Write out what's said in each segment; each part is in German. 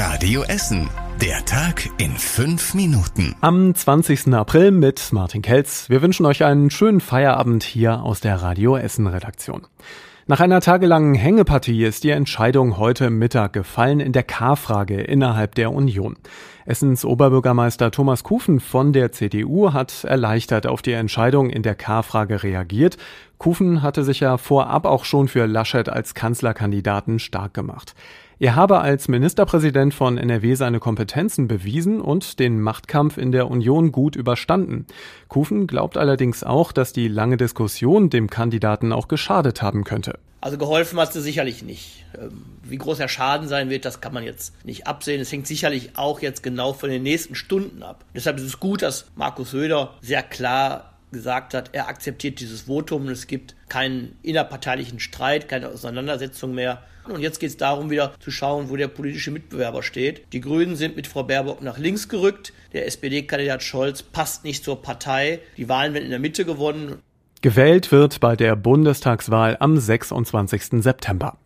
Radio Essen. Der Tag in fünf Minuten. Am 20. April mit Martin Kelz. Wir wünschen euch einen schönen Feierabend hier aus der Radio Essen Redaktion. Nach einer tagelangen Hängepartie ist die Entscheidung heute Mittag gefallen in der K-Frage innerhalb der Union. Essens Oberbürgermeister Thomas Kufen von der CDU hat erleichtert auf die Entscheidung in der K-Frage reagiert. Kufen hatte sich ja vorab auch schon für Laschet als Kanzlerkandidaten stark gemacht. Er habe als Ministerpräsident von NRW seine Kompetenzen bewiesen und den Machtkampf in der Union gut überstanden. Kufen glaubt allerdings auch, dass die lange Diskussion dem Kandidaten auch geschadet haben könnte. Also geholfen hat sie sicherlich nicht. Ähm, wie groß der Schaden sein wird, das kann man jetzt nicht absehen. Es hängt sicherlich auch jetzt genau von den nächsten Stunden ab. Deshalb ist es gut, dass Markus Söder sehr klar gesagt hat, er akzeptiert dieses Votum. Es gibt keinen innerparteilichen Streit, keine Auseinandersetzung mehr. Und jetzt geht es darum, wieder zu schauen, wo der politische Mitbewerber steht. Die Grünen sind mit Frau Baerbock nach links gerückt. Der SPD-Kandidat Scholz passt nicht zur Partei. Die Wahlen werden in der Mitte gewonnen. Gewählt wird bei der Bundestagswahl am 26. September.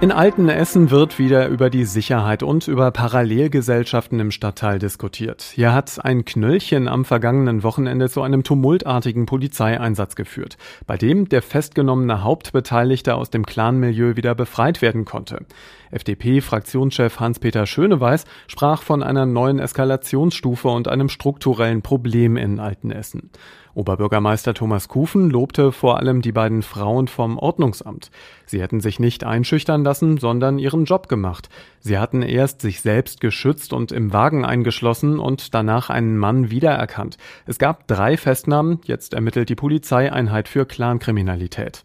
In Altenessen wird wieder über die Sicherheit und über Parallelgesellschaften im Stadtteil diskutiert. Hier hat ein Knöllchen am vergangenen Wochenende zu einem tumultartigen Polizeieinsatz geführt, bei dem der festgenommene Hauptbeteiligte aus dem Clanmilieu wieder befreit werden konnte. FDP-Fraktionschef Hans-Peter Schöneweiß sprach von einer neuen Eskalationsstufe und einem strukturellen Problem in Altenessen. Oberbürgermeister Thomas Kufen lobte vor allem die beiden Frauen vom Ordnungsamt. Sie hätten sich nicht einschüchtern lassen, sondern ihren Job gemacht. Sie hatten erst sich selbst geschützt und im Wagen eingeschlossen und danach einen Mann wiedererkannt. Es gab drei Festnahmen, jetzt ermittelt die Polizeieinheit für Clankriminalität.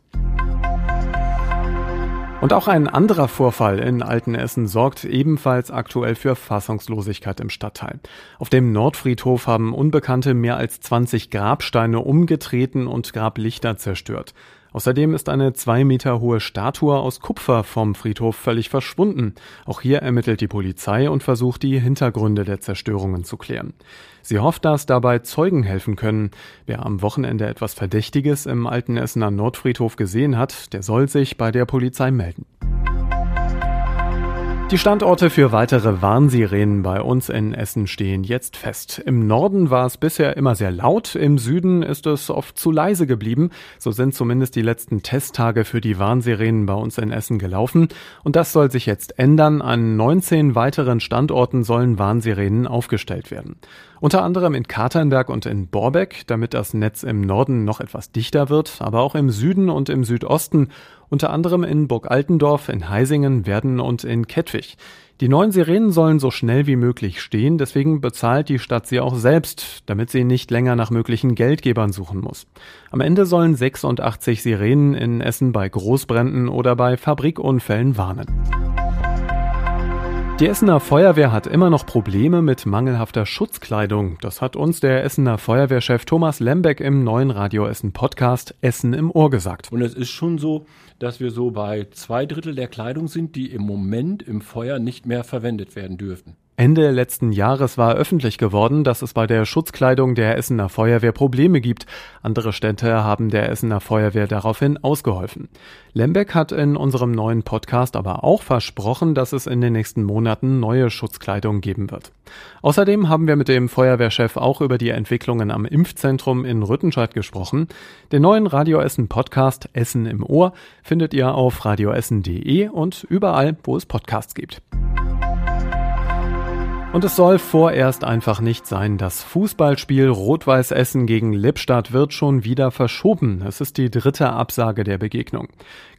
Und auch ein anderer Vorfall in Altenessen sorgt ebenfalls aktuell für Fassungslosigkeit im Stadtteil. Auf dem Nordfriedhof haben Unbekannte mehr als 20 Grabsteine umgetreten und Grablichter zerstört. Außerdem ist eine zwei Meter hohe Statue aus Kupfer vom Friedhof völlig verschwunden. Auch hier ermittelt die Polizei und versucht, die Hintergründe der Zerstörungen zu klären. Sie hofft, dass dabei Zeugen helfen können. Wer am Wochenende etwas Verdächtiges im alten Essener Nordfriedhof gesehen hat, der soll sich bei der Polizei melden. Die Standorte für weitere Warnsirenen bei uns in Essen stehen jetzt fest. Im Norden war es bisher immer sehr laut, im Süden ist es oft zu leise geblieben. So sind zumindest die letzten Testtage für die Warnsirenen bei uns in Essen gelaufen. Und das soll sich jetzt ändern. An 19 weiteren Standorten sollen Warnsirenen aufgestellt werden. Unter anderem in Katernberg und in Borbeck, damit das Netz im Norden noch etwas dichter wird, aber auch im Süden und im Südosten, unter anderem in Burg Altendorf, in Heisingen, Werden und in Kettwig. Die neuen Sirenen sollen so schnell wie möglich stehen, deswegen bezahlt die Stadt sie auch selbst, damit sie nicht länger nach möglichen Geldgebern suchen muss. Am Ende sollen 86 Sirenen in Essen bei Großbränden oder bei Fabrikunfällen warnen. Die Essener Feuerwehr hat immer noch Probleme mit mangelhafter Schutzkleidung. Das hat uns der Essener Feuerwehrchef Thomas Lembeck im neuen Radio Essen Podcast Essen im Ohr gesagt. Und es ist schon so, dass wir so bei zwei Drittel der Kleidung sind, die im Moment im Feuer nicht mehr verwendet werden dürfen. Ende letzten Jahres war öffentlich geworden, dass es bei der Schutzkleidung der Essener Feuerwehr Probleme gibt. Andere Städte haben der Essener Feuerwehr daraufhin ausgeholfen. Lembeck hat in unserem neuen Podcast aber auch versprochen, dass es in den nächsten Monaten neue Schutzkleidung geben wird. Außerdem haben wir mit dem Feuerwehrchef auch über die Entwicklungen am Impfzentrum in Rüttenscheid gesprochen. Den neuen Radio Essen Podcast Essen im Ohr findet ihr auf radioessen.de und überall, wo es Podcasts gibt. Und es soll vorerst einfach nicht sein. Das Fußballspiel Rot-Weiß Essen gegen Lippstadt wird schon wieder verschoben. Es ist die dritte Absage der Begegnung.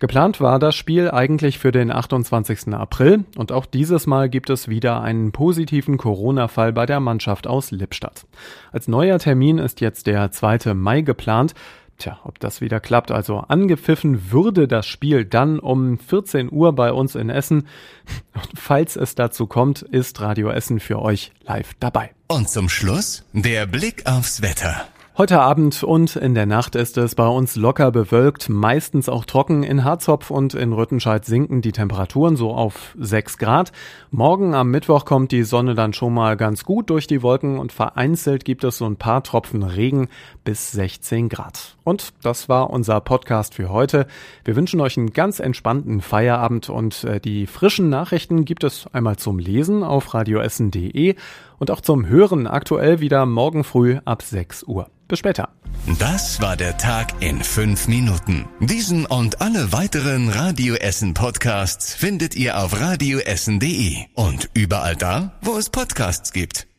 Geplant war das Spiel eigentlich für den 28. April und auch dieses Mal gibt es wieder einen positiven Corona-Fall bei der Mannschaft aus Lippstadt. Als neuer Termin ist jetzt der 2. Mai geplant. Tja, ob das wieder klappt. Also angepfiffen würde das Spiel dann um 14 Uhr bei uns in Essen. Und falls es dazu kommt, ist Radio Essen für euch live dabei. Und zum Schluss der Blick aufs Wetter. Heute Abend und in der Nacht ist es bei uns locker bewölkt, meistens auch trocken. In Harzopf und in Rüttenscheid sinken die Temperaturen so auf 6 Grad. Morgen am Mittwoch kommt die Sonne dann schon mal ganz gut durch die Wolken und vereinzelt gibt es so ein paar Tropfen Regen bis 16 Grad. Und das war unser Podcast für heute. Wir wünschen euch einen ganz entspannten Feierabend und äh, die frischen Nachrichten gibt es einmal zum Lesen auf radioessen.de und auch zum Hören aktuell wieder morgen früh ab 6 Uhr. Bis später. Das war der Tag in fünf Minuten. Diesen und alle weiteren Radio Essen Podcasts findet ihr auf radioessen.de und überall da, wo es Podcasts gibt.